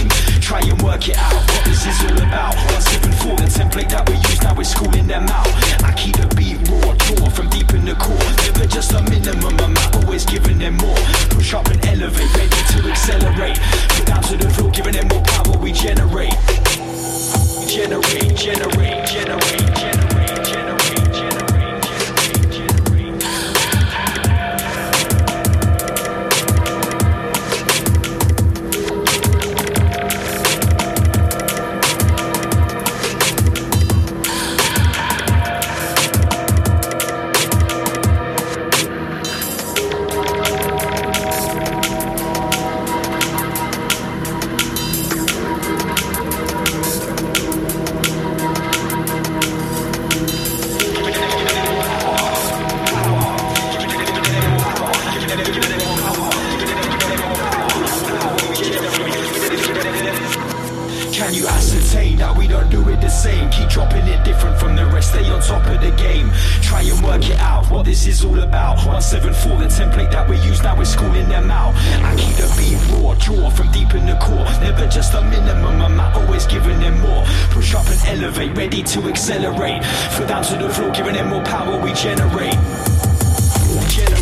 game. Try and work it out, what this is all about. 174, the template that we use now, we're schooling them out. I keep the beat raw, draw from deep in the core. Never just a minimum amount, always giving them more. Push up and elevate, ready to accelerate. Put down to the floor, giving them more power, we. Generate, generate, generate, generate, generate, this is all about. 174, the template that we use now, we're schooling them out. I keep the beat raw, draw from deep in the core. Never just a minimum amount, always giving them more. Push up and elevate, ready to accelerate. Foot down to the floor, giving them more power, we. Generate, generate,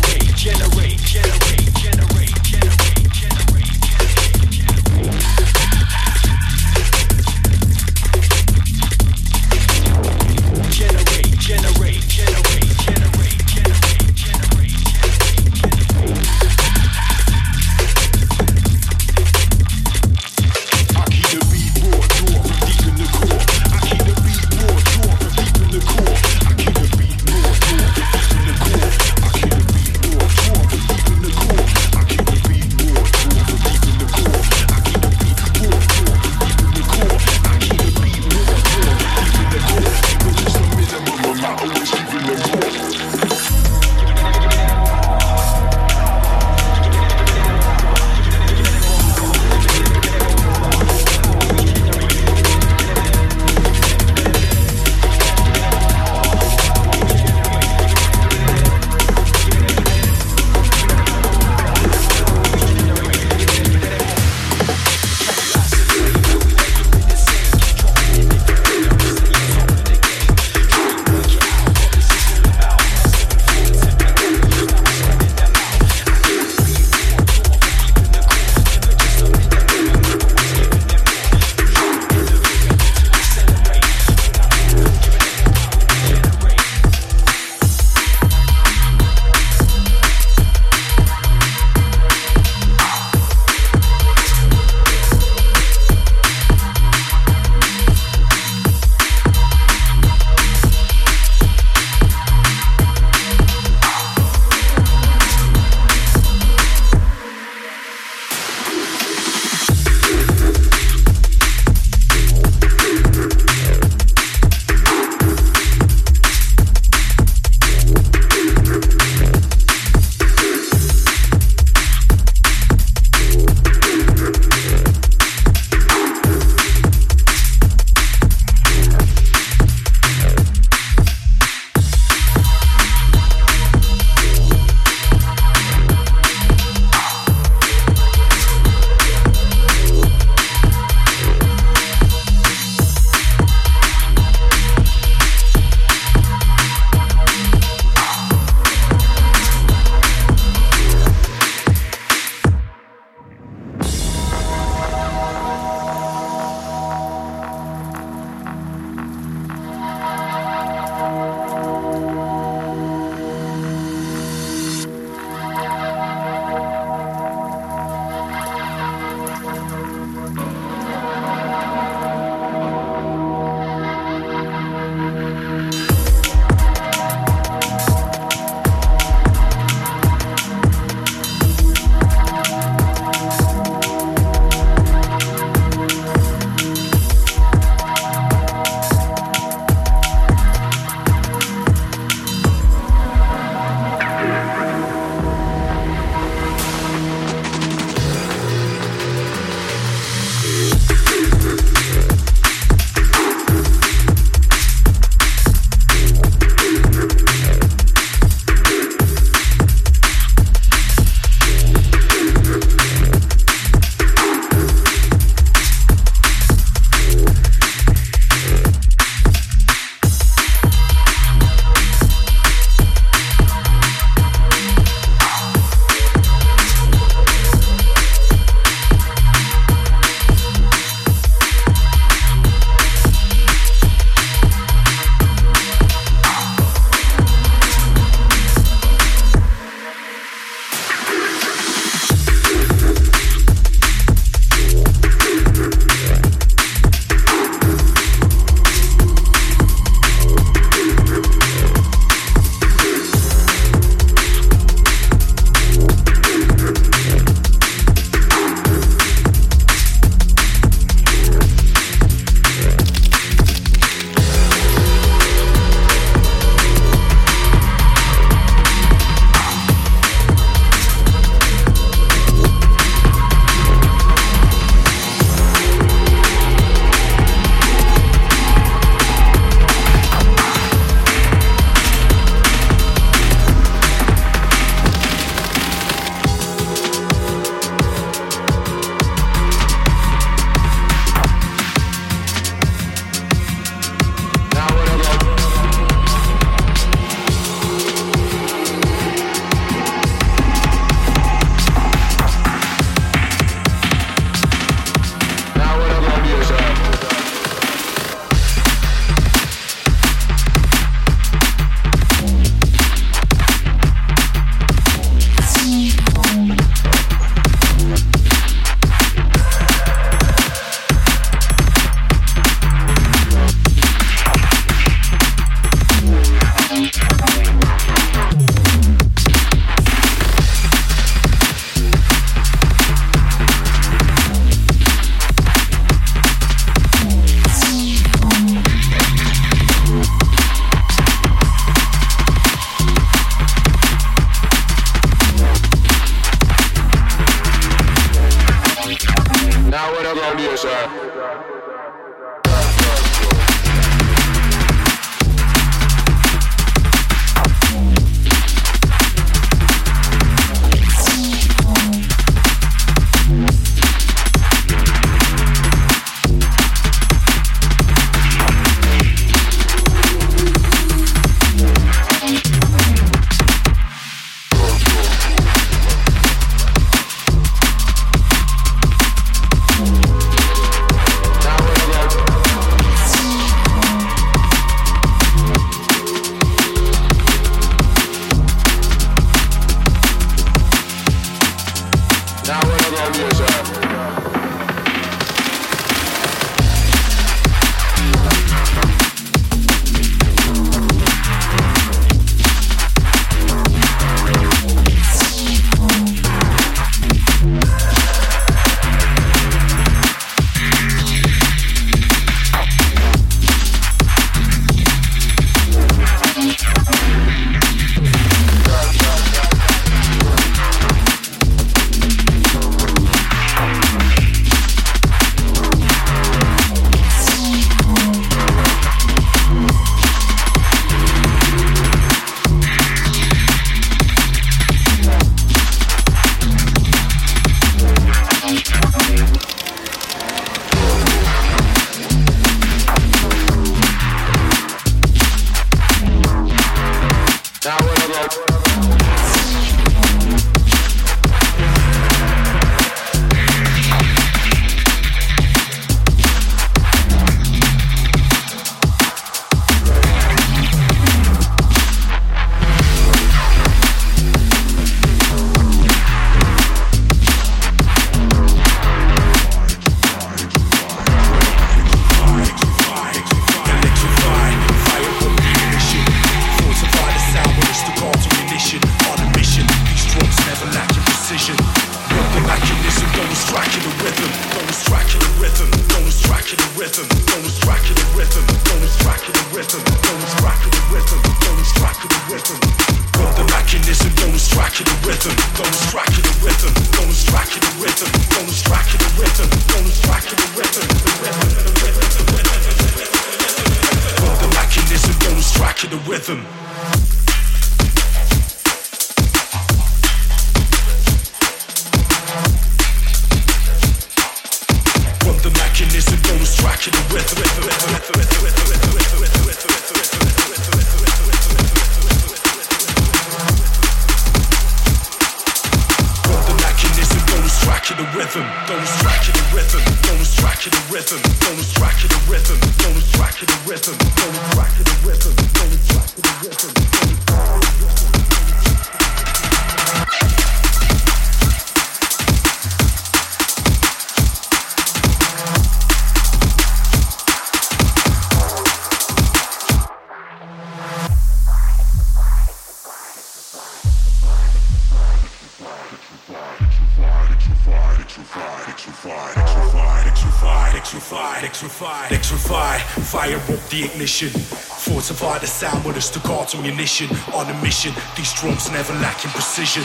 these drums never lacking precision.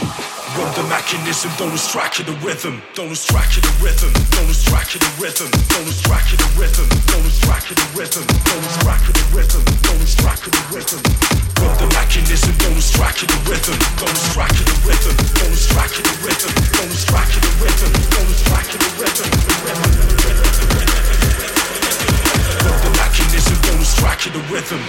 Run the mechanism, don't strike the rhythm. Don't strike the rhythm. Don't strike the rhythm. Don't strike the rhythm. Don't strike the rhythm. Don't strike the rhythm. Don't strike the rhythm. Run the mechanism, don't strike the rhythm. Don't strike the rhythm. Don't strike the rhythm. Don't strike the rhythm. Don't strike the rhythm. The rhythm. The mechanism don't strike the rhythm.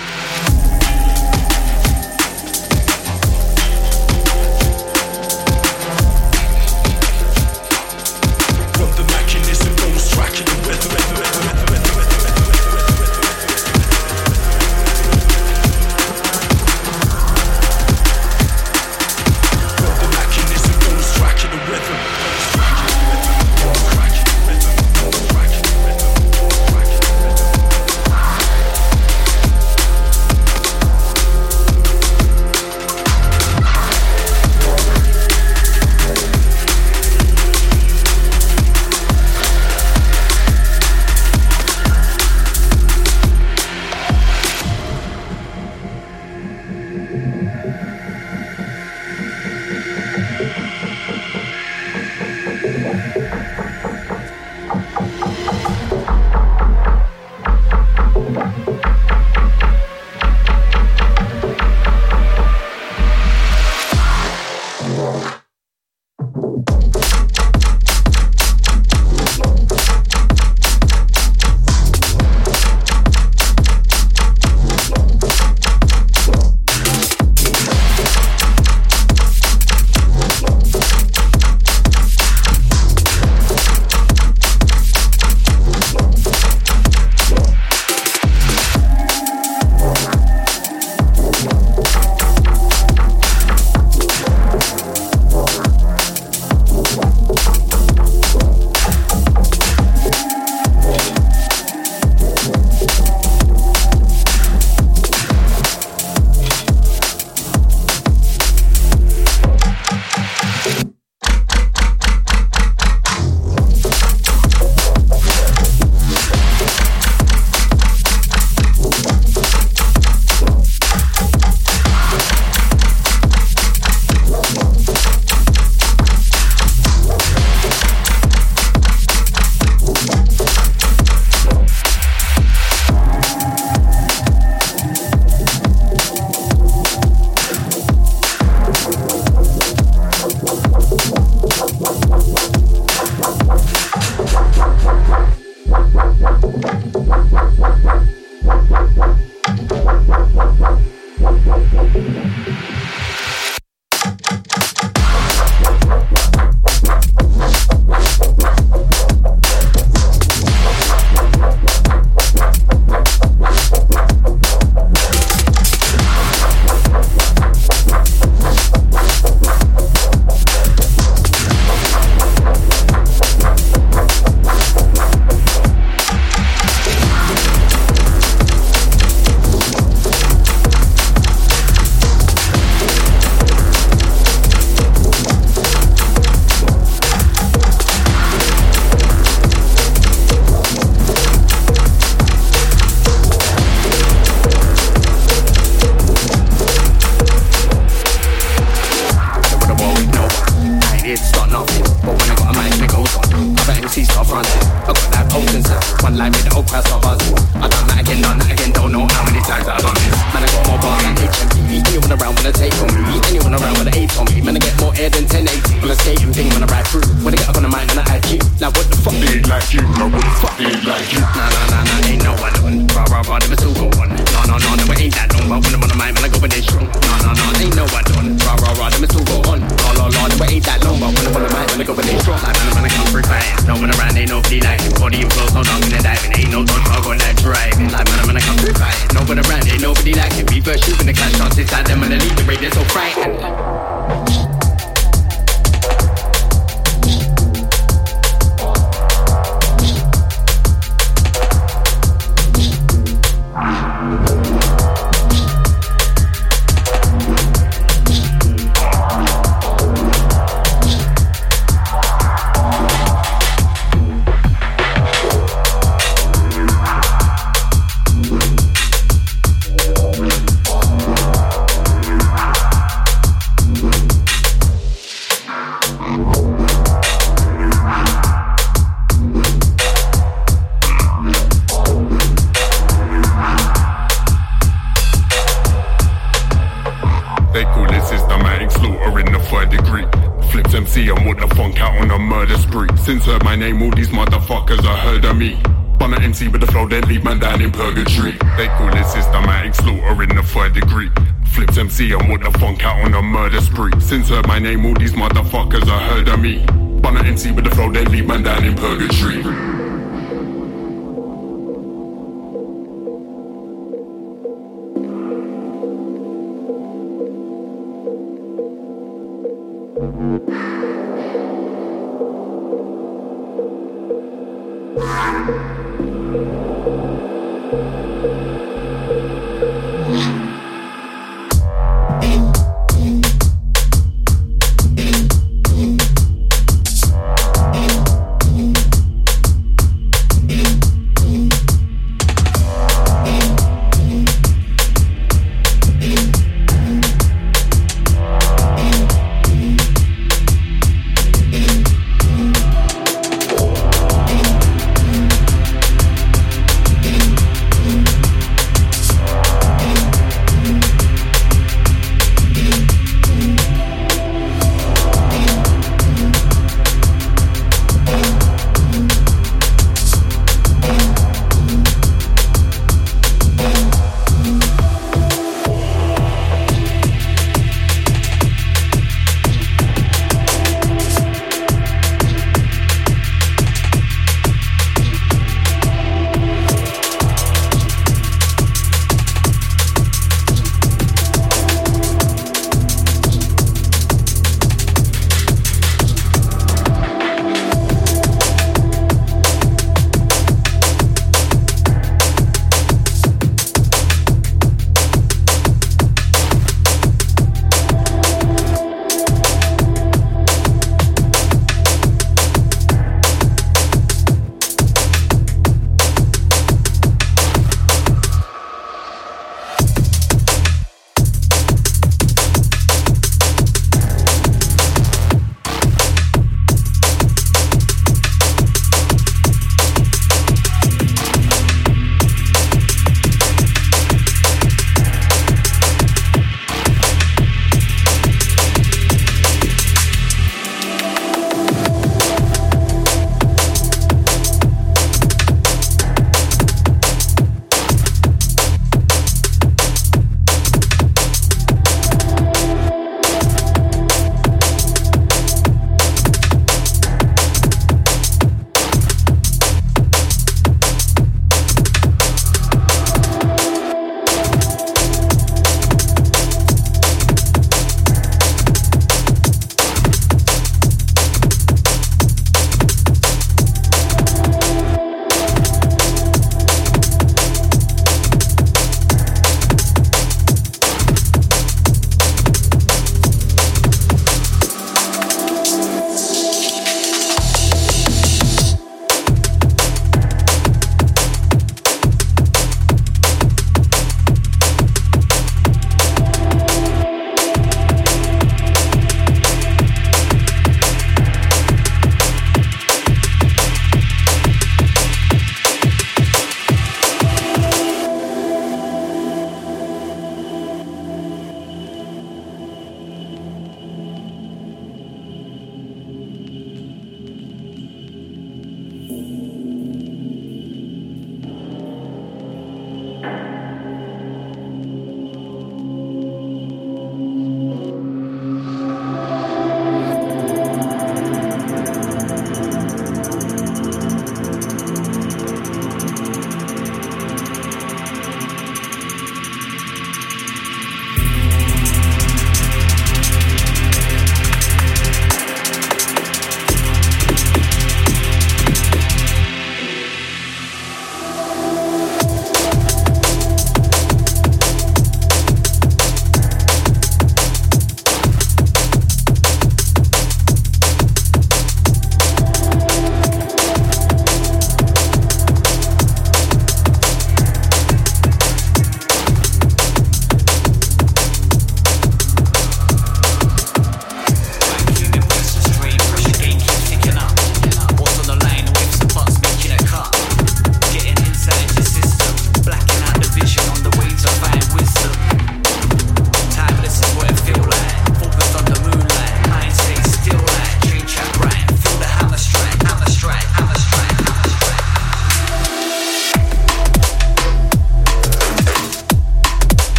Degree. Flips MC and what the funk out on a murder spree. Since heard my name, all these motherfuckers are heard of me. Bun MC with the flow, they leave man down in purgatory.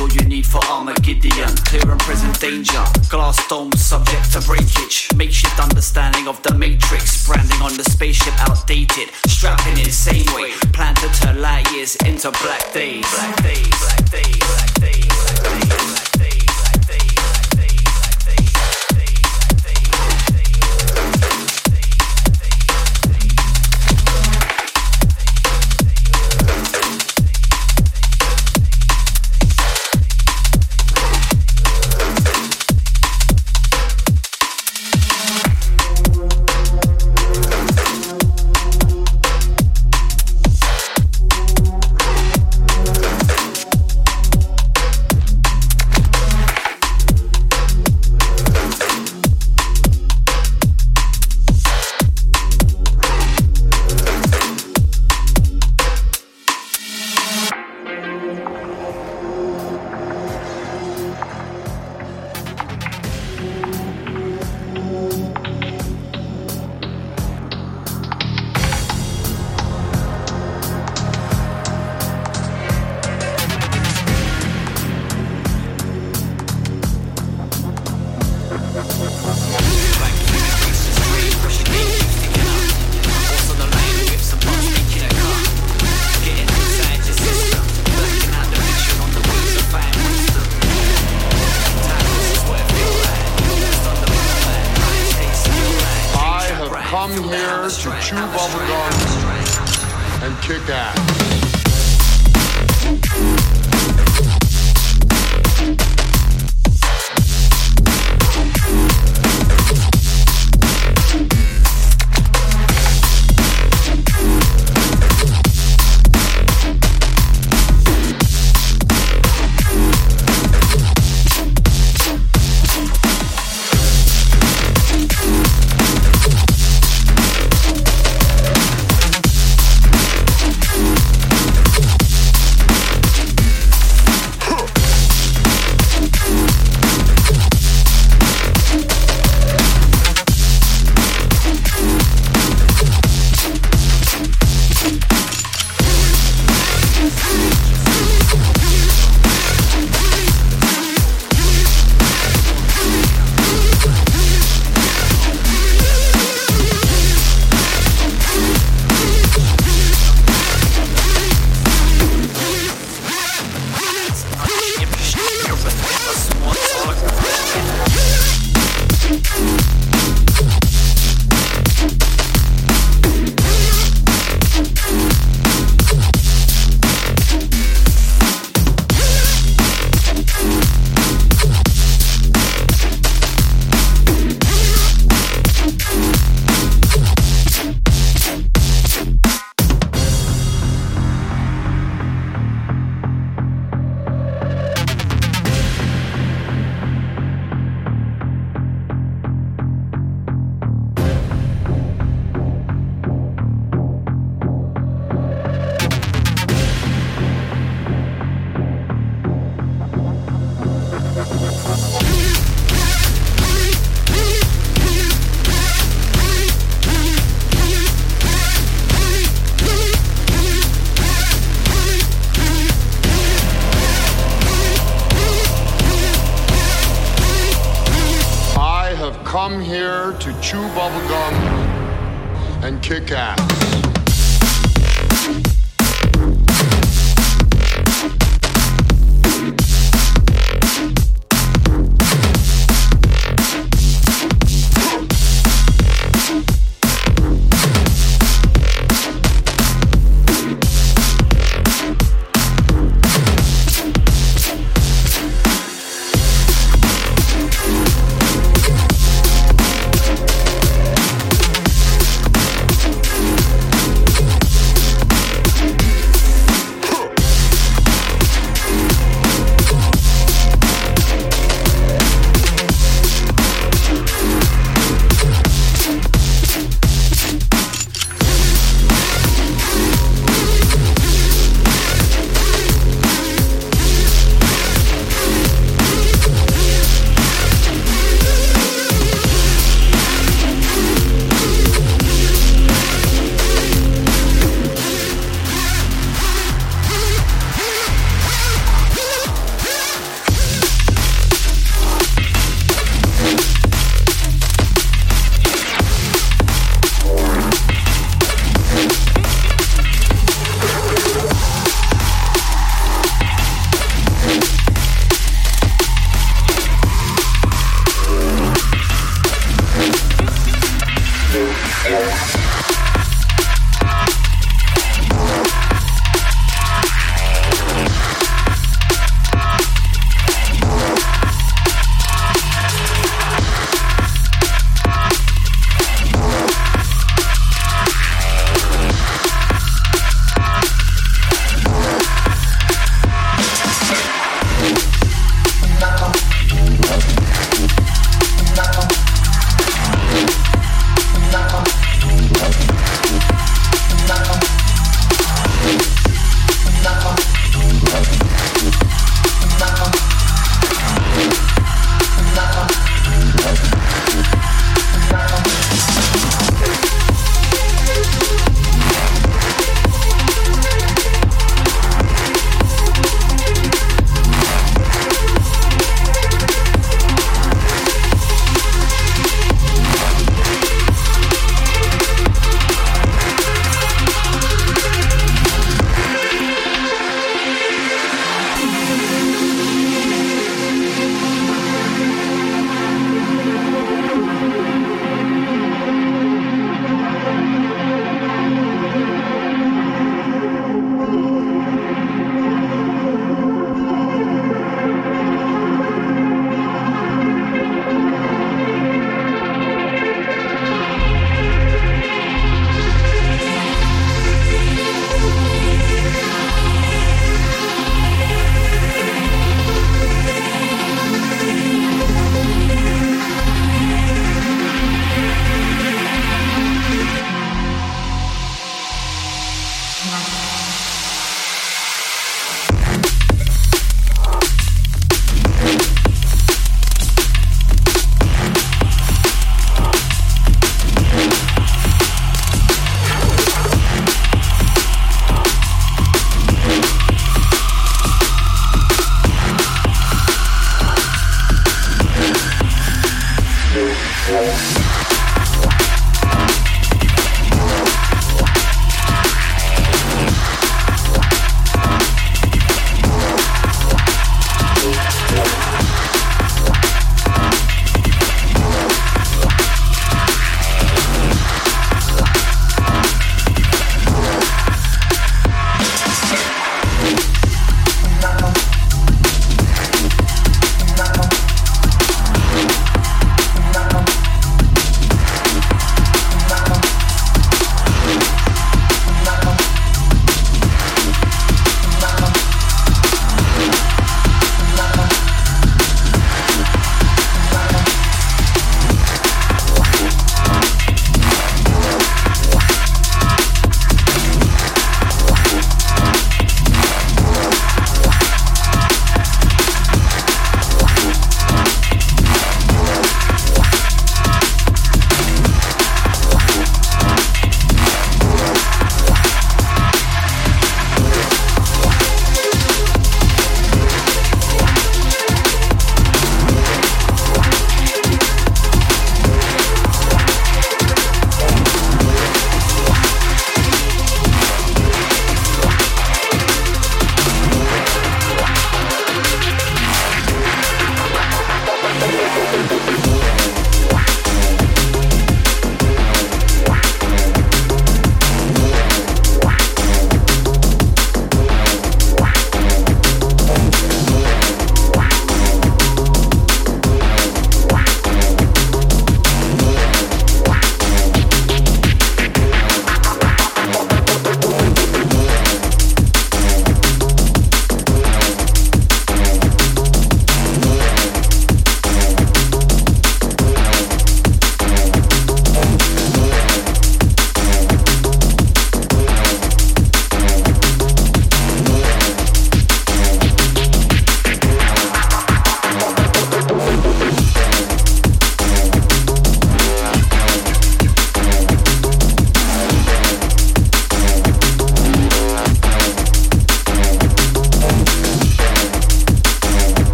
All you need for Armageddon. Clear and present danger. Glass dome subject to breakage. Makeshift understanding of the matrix. Branding on the spaceship outdated. Strapping in same way. Plan to turn light years into black days. Black days. Black days. Black days.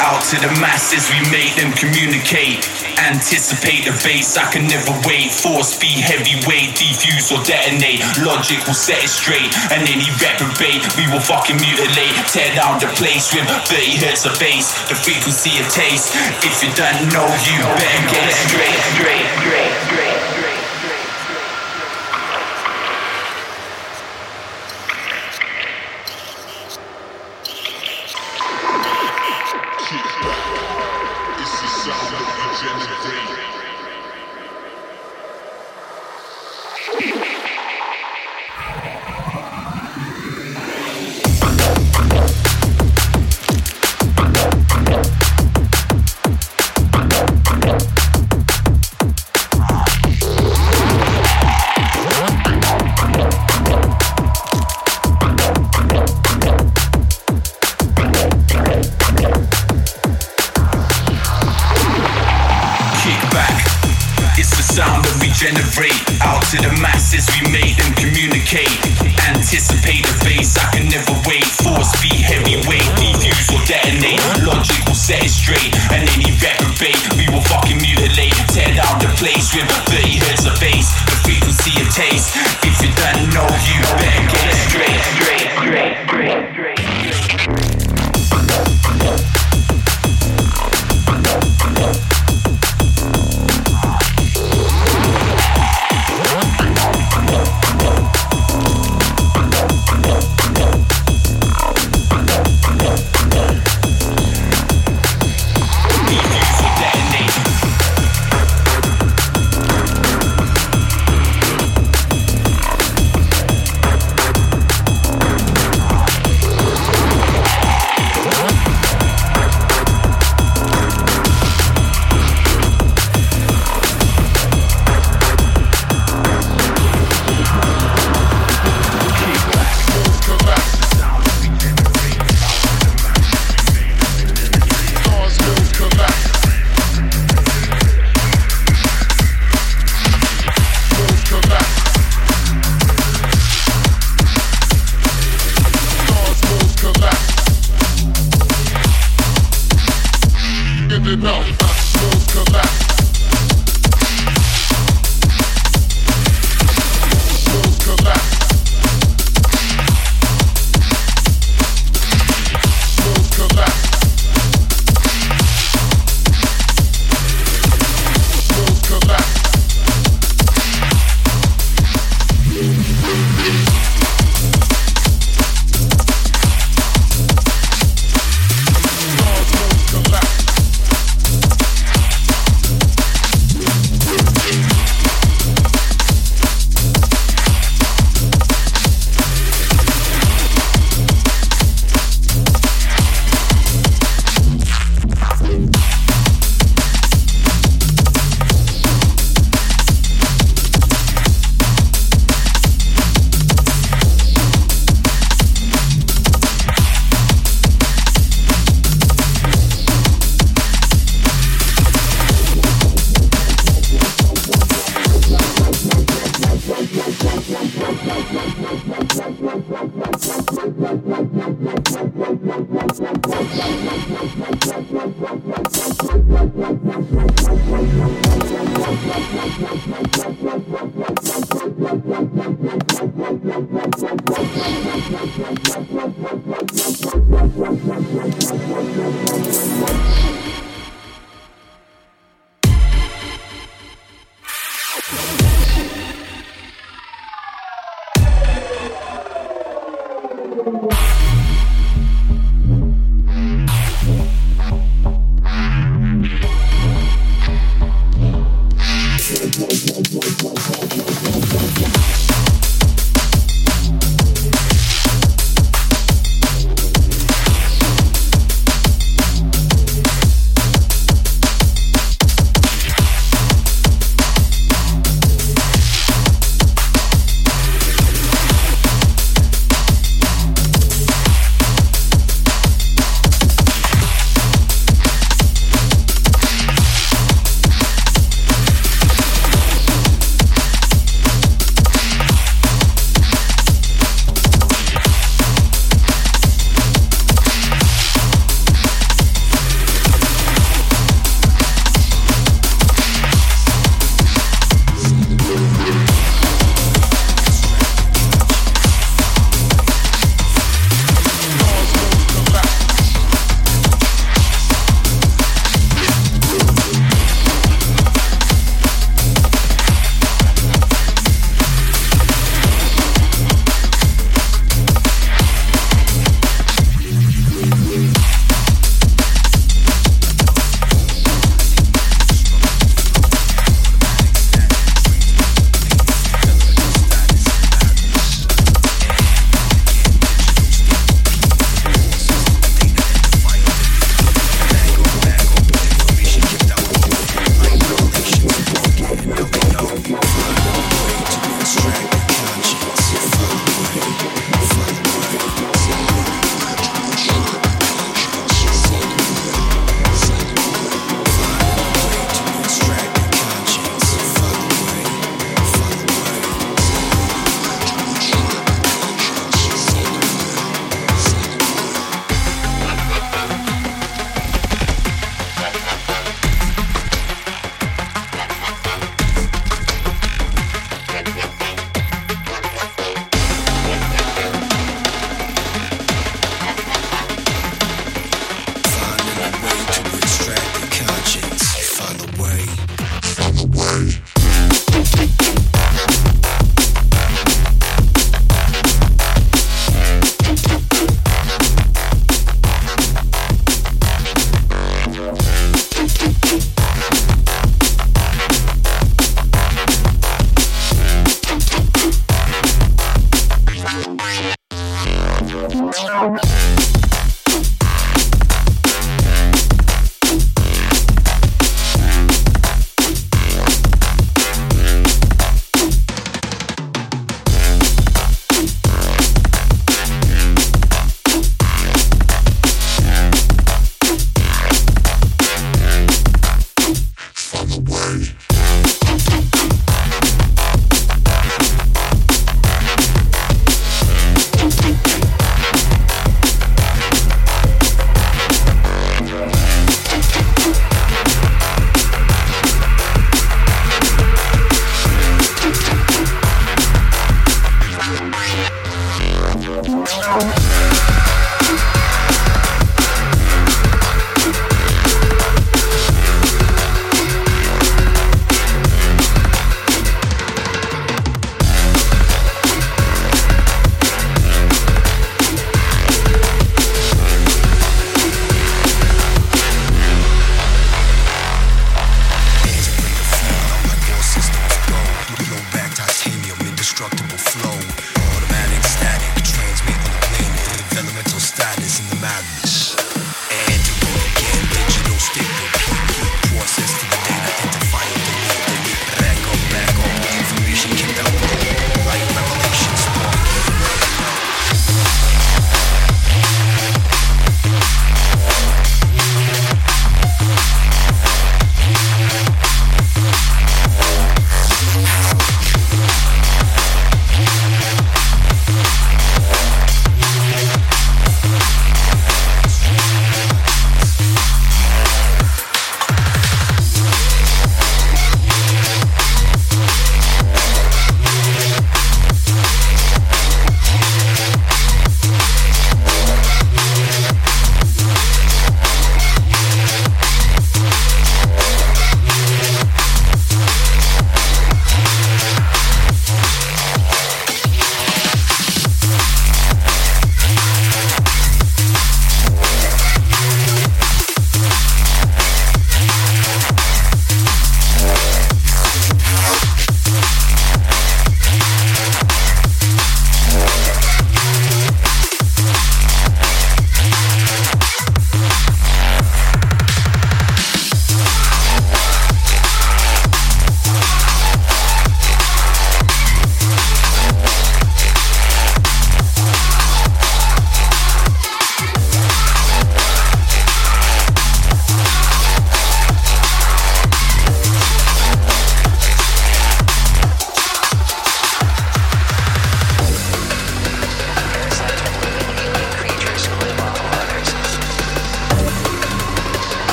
Out to the masses. We make them communicate. Anticipate the bass, I can never wait. Force be heavyweight, defuse or detonate. Logic will set it straight, and any reprobate we will fucking mutilate. Tear down the place with 30 hertz of bass, the frequency of taste. If you don't know, you better get it straight, straight, straight.